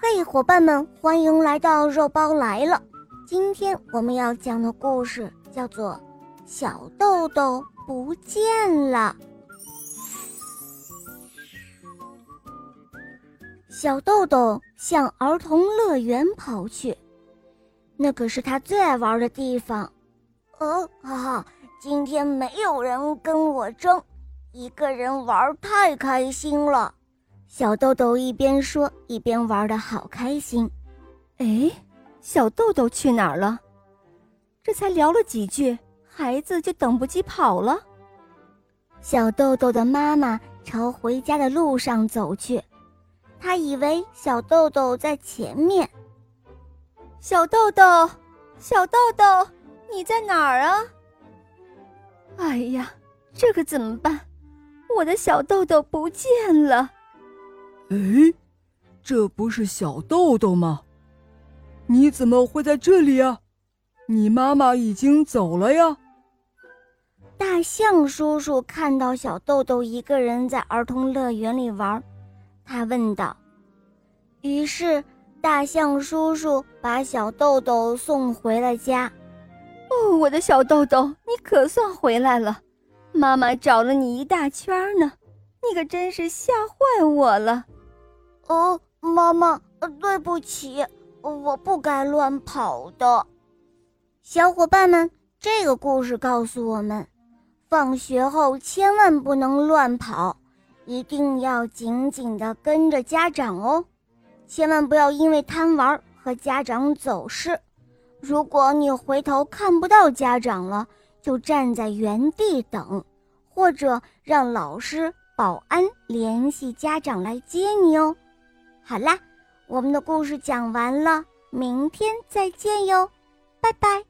嘿，伙伴们，欢迎来到肉包来了。今天我们要讲的故事叫做《小豆豆不见了》。小豆豆向儿童乐园跑去，那可是他最爱玩的地方。哦，哈哈，今天没有人跟我争，一个人玩太开心了。小豆豆一边说一边玩的好开心。哎，小豆豆去哪儿了？这才聊了几句，孩子就等不及跑了。小豆豆的妈妈朝回家的路上走去，她以为小豆豆在前面。小豆豆，小豆豆，你在哪儿啊？哎呀，这可怎么办？我的小豆豆不见了。哎，这不是小豆豆吗？你怎么会在这里啊？你妈妈已经走了呀。大象叔叔看到小豆豆一个人在儿童乐园里玩，他问道。于是，大象叔叔把小豆豆送回了家。哦，我的小豆豆，你可算回来了！妈妈找了你一大圈呢，你可真是吓坏我了。哦，妈妈，对不起，我不该乱跑的。小伙伴们，这个故事告诉我们，放学后千万不能乱跑，一定要紧紧的跟着家长哦，千万不要因为贪玩和家长走失。如果你回头看不到家长了，就站在原地等，或者让老师、保安联系家长来接你哦。好啦，我们的故事讲完了，明天再见哟，拜拜。